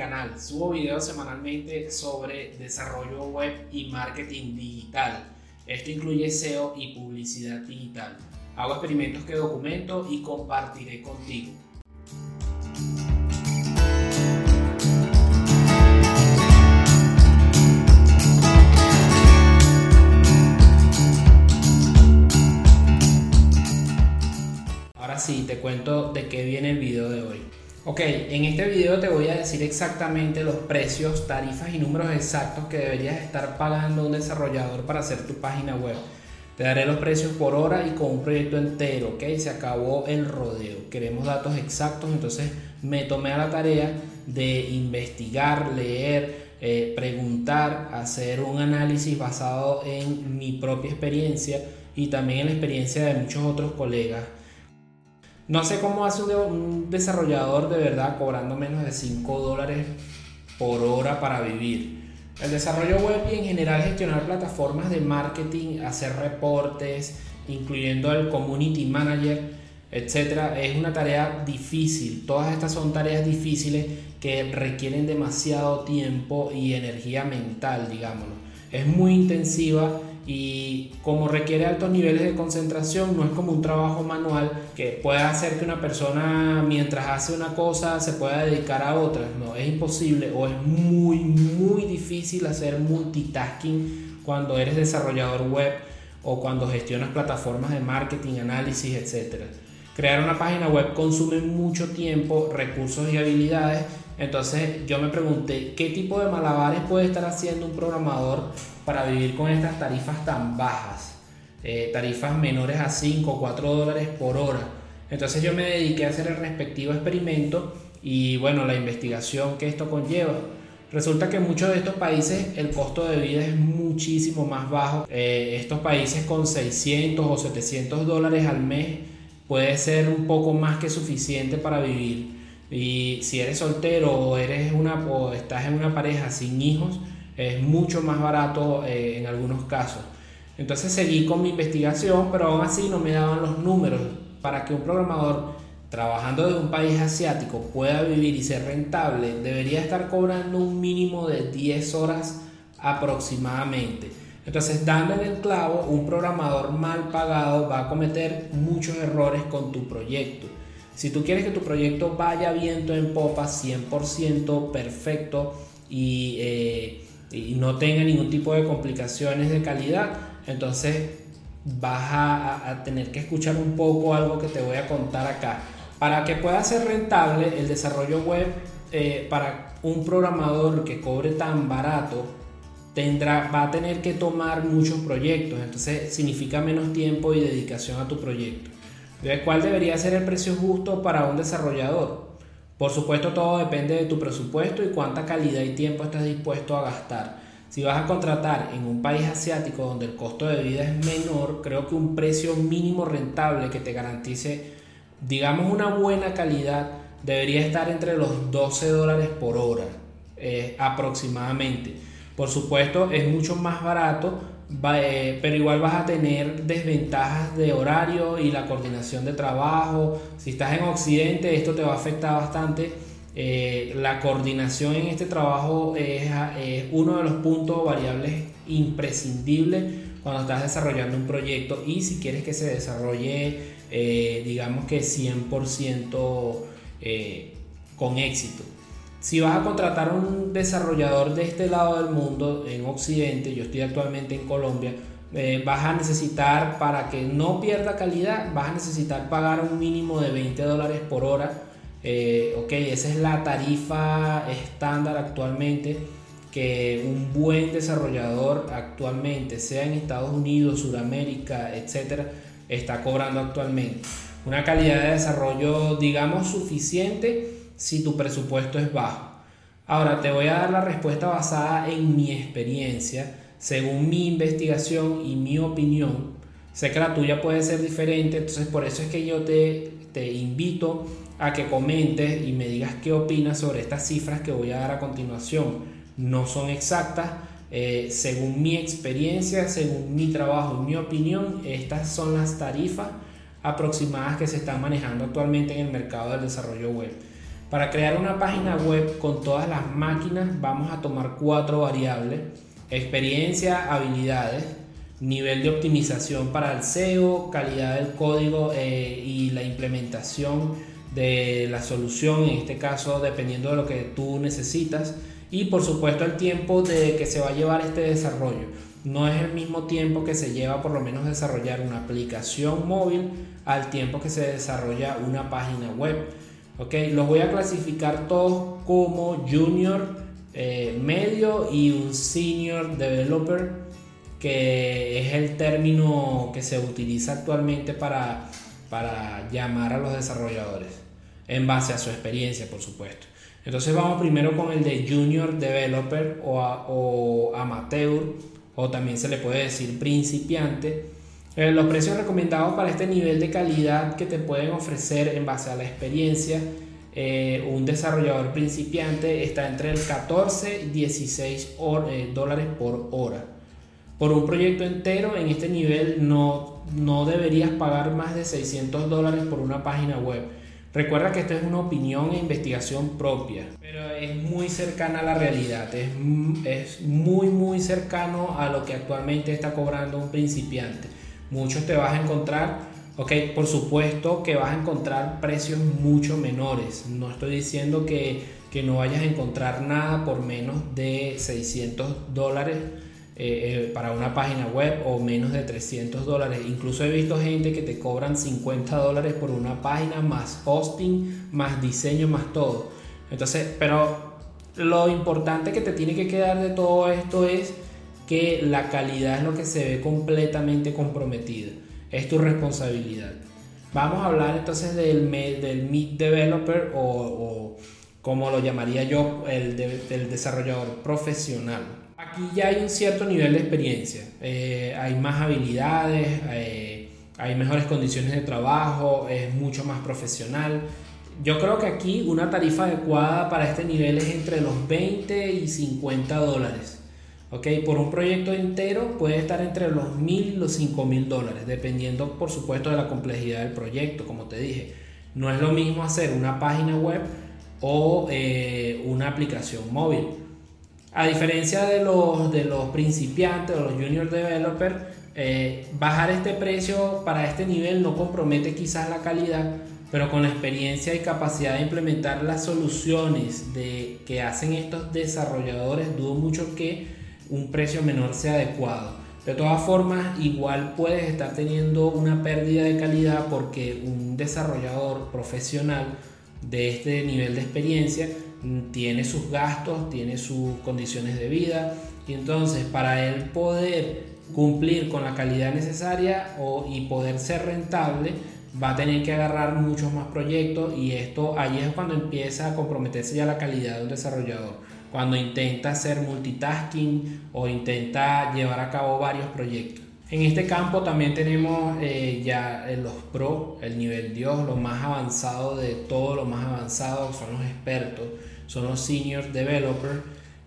canal. Subo videos semanalmente sobre desarrollo web y marketing digital. Esto incluye SEO y publicidad digital. Hago experimentos que documento y compartiré contigo. sí, te cuento de qué viene el video de hoy. Ok, en este video te voy a decir exactamente los precios, tarifas y números exactos que deberías estar pagando un desarrollador para hacer tu página web. Te daré los precios por hora y con un proyecto entero, ok, se acabó el rodeo. Queremos datos exactos, entonces me tomé a la tarea de investigar, leer, eh, preguntar, hacer un análisis basado en mi propia experiencia y también en la experiencia de muchos otros colegas no sé cómo hace un desarrollador de verdad cobrando menos de 5 dólares por hora para vivir. El desarrollo web y en general gestionar plataformas de marketing, hacer reportes, incluyendo el community manager, etcétera, es una tarea difícil. Todas estas son tareas difíciles que requieren demasiado tiempo y energía mental, digámoslo. Es muy intensiva y como requiere altos niveles de concentración, no es como un trabajo manual que pueda hacer que una persona mientras hace una cosa se pueda dedicar a otra. No, es imposible o es muy, muy difícil hacer multitasking cuando eres desarrollador web o cuando gestionas plataformas de marketing, análisis, etc. Crear una página web consume mucho tiempo, recursos y habilidades entonces yo me pregunté, ¿qué tipo de malabares puede estar haciendo un programador para vivir con estas tarifas tan bajas? Eh, tarifas menores a 5 o 4 dólares por hora. Entonces yo me dediqué a hacer el respectivo experimento y bueno, la investigación que esto conlleva. Resulta que en muchos de estos países el costo de vida es muchísimo más bajo. Eh, estos países con 600 o 700 dólares al mes puede ser un poco más que suficiente para vivir. Y si eres soltero o, eres una, o estás en una pareja sin hijos, es mucho más barato eh, en algunos casos. Entonces seguí con mi investigación, pero aún así no me daban los números para que un programador trabajando de un país asiático pueda vivir y ser rentable, debería estar cobrando un mínimo de 10 horas aproximadamente. Entonces, dando en el clavo, un programador mal pagado va a cometer muchos errores con tu proyecto. Si tú quieres que tu proyecto vaya viento en popa, 100% perfecto eh, y, no tenga ningún tipo de complicaciones de calidad, entonces vas a, tener que escuchar un poco algo que te voy a contar acá. Para que pueda ser rentable el desarrollo web eh, para un programador que cobre tan barato, tendrá, va a tener que tomar muchos proyectos, entonces significa menos tiempo y dedicación a tu proyecto. ¿Cuál debería ser el precio justo para un desarrollador? Por supuesto, todo depende de tu presupuesto y cuánta calidad y tiempo estás dispuesto a gastar. Si vas a contratar en un país asiático donde el costo de vida es menor, creo que un precio mínimo rentable que te garantice, digamos, una buena calidad debería estar entre los 12 dólares por hora eh, aproximadamente. Por supuesto, es mucho más barato eh, pero igual vas a tener desventajas de horario y la coordinación de trabajo. Si estás en Occidente, esto te va a afectar bastante. Eh, la coordinación en este trabajo es, uno de los puntos variables imprescindibles cuando estás desarrollando un proyecto y si quieres que se desarrolle, eh, digamos que 100% con éxito. Si vas a contratar un desarrollador de este lado del mundo, en Occidente, yo estoy actualmente en Colombia, eh, vas a necesitar, para que no pierda calidad, vas a necesitar pagar un mínimo de 20 dólares por hora. Eh, ok, esa es la tarifa estándar actualmente que un buen desarrollador actualmente, sea en Estados Unidos, Sudamérica, etcétera, está cobrando actualmente. Una calidad de desarrollo, digamos, suficiente si tu presupuesto es bajo. Ahora te voy a dar la respuesta basada en mi experiencia, según mi investigación y mi opinión. Sé que la tuya puede ser diferente, entonces por eso es que yo te, invito a que comentes y me digas qué opinas sobre estas cifras que voy a dar a continuación. No son exactas, eh, según mi experiencia, según mi trabajo y mi opinión, estas son las tarifas aproximadas que se están manejando actualmente en el mercado del desarrollo web. Para crear una página web con todas las máquinas vamos a tomar cuatro variables. Experiencia, habilidades, nivel de optimización para el SEO, calidad del código eh, y la implementación de la solución, en este caso dependiendo de lo que tú necesitas y por supuesto el tiempo de que se va a llevar este desarrollo. No es el mismo tiempo que se lleva por lo menos desarrollar una aplicación móvil al tiempo que se desarrolla una página web. Ok, los voy a clasificar todos como junior, eh, medio y un senior developer que es el término que se utiliza actualmente para, para llamar a los desarrolladores, en base a su experiencia, por supuesto. Entonces vamos primero con el de Junior Developer o, o Amateur, o también se le puede decir principiante. Eh, los precios recomendados para este nivel de calidad que te pueden ofrecer en base a la experiencia eh, un desarrollador principiante está entre el 14 y 16 eh, dólares por hora por un proyecto entero en este nivel no, no deberías pagar más de 600 dólares por una página web. Recuerda que esto es una opinión e investigación propia, pero es muy cercana a la realidad, es, es muy muy cercano a lo que actualmente está cobrando un principiante. Muchos te vas a encontrar, ok, por supuesto que vas a encontrar precios mucho menores. No estoy diciendo que, que no vayas a encontrar nada por menos de 600 dólares eh, eh, para una página web o menos de 300 dólares. Incluso he visto gente que te cobran 50 dólares por una página más hosting, más diseño, más todo. Entonces, pero lo importante que te tiene que quedar de todo esto es que la calidad es lo que se ve completamente comprometida. Es tu responsabilidad. Vamos a hablar entonces del, del Meet Developer o, como lo llamaría yo, el, del desarrollador profesional. Aquí ya hay un cierto nivel de experiencia, eh, hay más habilidades, eh, hay mejores condiciones de trabajo, es mucho más profesional. Yo creo que aquí una tarifa adecuada para este nivel es entre los 20 y 50 dólares. Okay, por un proyecto entero puede estar entre los 1000 y los 5000 dólares, dependiendo por supuesto de la complejidad del proyecto, como te dije. No es lo mismo hacer una página web o eh, una aplicación móvil. A diferencia de los, de los principiantes o los junior developers, eh, bajar este precio para este nivel no compromete quizás la calidad, pero con la experiencia y capacidad de implementar las soluciones de, que hacen estos desarrolladores, dudo mucho que un precio menor sea adecuado. De todas formas, igual puedes estar teniendo una pérdida de calidad porque un desarrollador profesional de este nivel de experiencia tiene sus gastos, tiene sus condiciones de vida y entonces para él poder cumplir con la calidad necesaria o, y poder ser rentable va a tener que agarrar muchos más proyectos y esto ahí es cuando empieza a comprometerse ya la calidad de un desarrollador cuando intenta hacer multitasking o intenta llevar a cabo varios proyectos en este campo también tenemos eh, ya los pro, el nivel Dios, lo más avanzado de todo, lo más avanzado son los expertos, son los senior developers.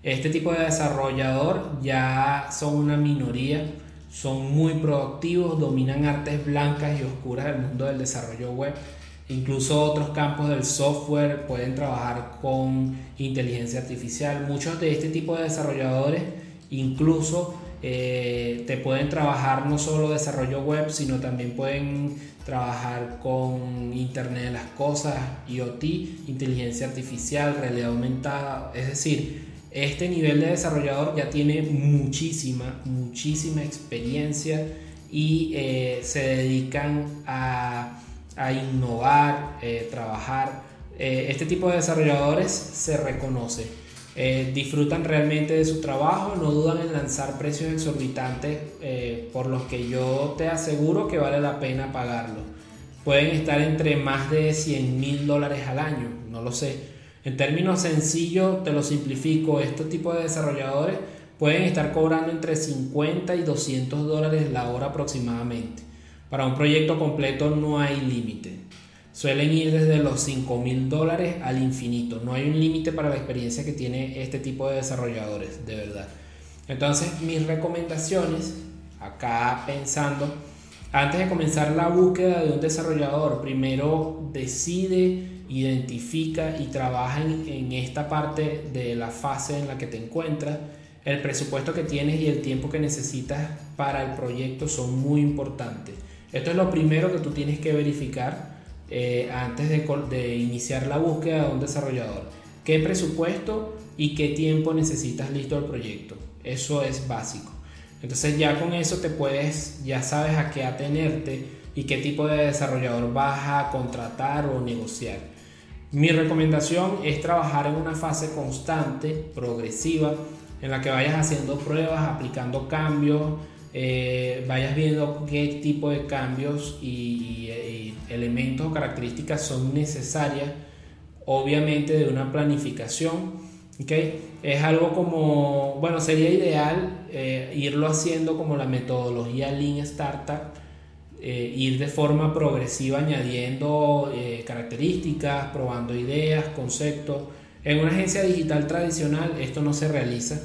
Este tipo de desarrollador ya son una minoría, son muy productivos, dominan artes blancas y oscuras del mundo del desarrollo web. Incluso otros campos del software pueden trabajar con inteligencia artificial. Muchos de este tipo de desarrolladores incluso eh, te pueden trabajar no solo desarrollo web, sino también pueden trabajar con Internet de las Cosas, IoT, inteligencia artificial, realidad aumentada. Es decir, este nivel de desarrollador ya tiene muchísima, muchísima experiencia y eh, se dedican a, innovar, eh, trabajar. este tipo de desarrolladores se reconoce eh, disfrutan realmente de su trabajo, no dudan en lanzar precios exorbitantes eh, por los que yo te aseguro que vale la pena pagarlo. Pueden estar entre más de 100 mil dólares al año, no lo sé. En términos sencillos, te lo simplifico, este tipo de desarrolladores pueden estar cobrando entre 50 y 200 dólares la hora aproximadamente. Para un proyecto completo no hay límite suelen ir desde los 5 mil dólares al infinito. No hay un límite para la experiencia que tiene este tipo de desarrolladores, de verdad. Entonces, mis recomendaciones, acá pensando, Antes de comenzar la búsqueda de un desarrollador, primero decide, identifica y trabaja en, esta parte de la fase en la que te encuentras. El presupuesto que tienes y el tiempo que necesitas para el proyecto son muy importantes. Esto es lo primero que tú tienes que verificar eh, antes de, de iniciar la búsqueda de un desarrollador. ¿Qué presupuesto y qué tiempo necesitas listo el proyecto? Eso es básico. Entonces ya con eso te puedes, ya sabes a qué atenerte y qué tipo de desarrollador vas a contratar o negociar. Mi recomendación es trabajar en una fase constante, progresiva, en la que vayas haciendo pruebas, aplicando cambios, eh, vayas viendo qué tipo de cambios y, elementos o características son necesarias, obviamente de una planificación. Es algo como, bueno, sería ideal eh, irlo haciendo como la metodología Lean Startup, eh, ir de forma progresiva añadiendo características, probando ideas, conceptos. En una agencia digital tradicional esto no se realiza,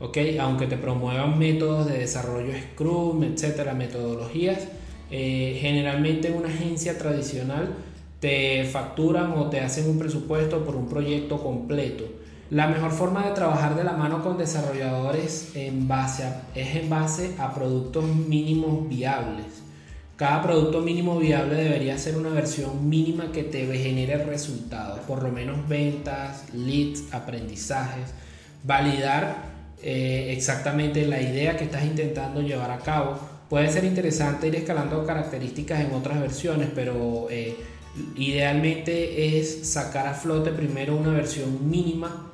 ¿ok? Aunque te promuevan métodos de desarrollo Scrum, etcétera, metodologías, generalmente en una agencia tradicional te facturan o te hacen un presupuesto por un proyecto completo la mejor forma de trabajar de la mano con desarrolladores en base es en base a productos mínimos viables. Cada producto mínimo viable debería ser una versión mínima que te genere resultados, por lo menos ventas, leads, aprendizajes, validar eh, exactamente la idea que estás intentando llevar a cabo. Puede ser interesante ir escalando características en otras versiones, pero eh, idealmente es sacar a flote primero una versión mínima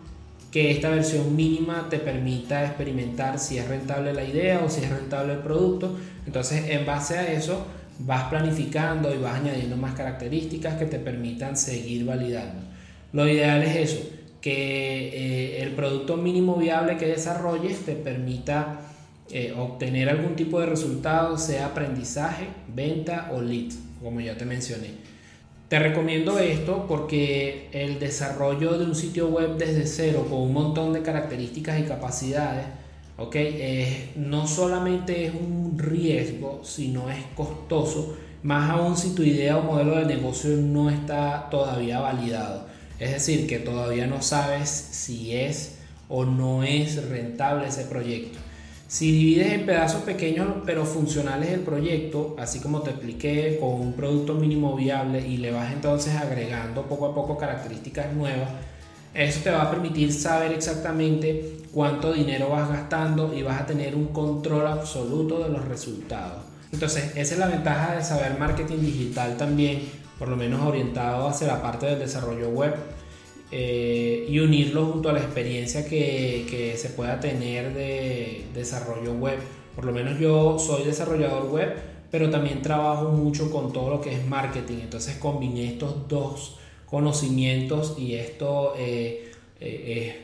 que esta versión mínima te permita experimentar si es rentable la idea o si es rentable el producto. Entonces, en base a eso, vas planificando y vas añadiendo más características que te permitan seguir validando. Lo ideal es eso, que eh, el producto mínimo viable que desarrolles te permita eh, obtener algún tipo de resultado, sea aprendizaje, venta o lead, como ya te mencioné. Te recomiendo esto porque el desarrollo de un sitio web desde cero con un montón de características y capacidades, okay, no solamente es un riesgo, sino es costoso, más aún si tu idea o modelo de negocio no está todavía validado. Es decir, que todavía no sabes si es o no es rentable ese proyecto. Si divides en pedazos pequeños pero funcionales el proyecto, así como te expliqué, con un producto mínimo viable y le vas entonces agregando poco a poco características nuevas, eso te va a permitir saber exactamente cuánto dinero vas gastando y vas a tener un control absoluto de los resultados. Entonces, esa es la ventaja de saber marketing digital también, por lo menos orientado hacia la parte del desarrollo web eh, y unirlo junto a la experiencia que, que, se pueda tener de desarrollo web. Por lo menos yo soy desarrollador web, pero también trabajo mucho con todo lo que es marketing. Entonces combiné estos dos conocimientos y esto eh, eh, es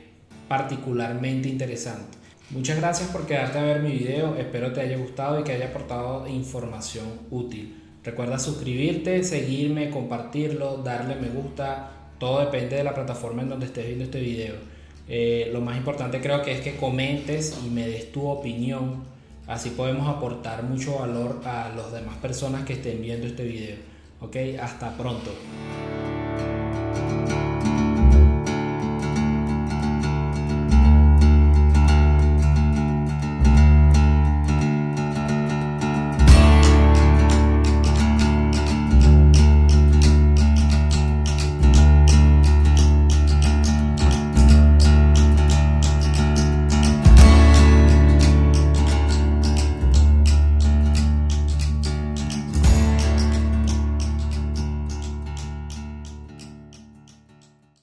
particularmente interesante. Muchas gracias por quedarte a ver mi video, espero te haya gustado y que haya aportado información útil. Recuerda suscribirte, seguirme, compartirlo, darle me gusta, todo depende de la plataforma en donde estés viendo este video. Eh, lo más importante creo que es que comentes y me des tu opinión. Así podemos aportar mucho valor a las demás personas que estén viendo este video. Ok, hasta pronto.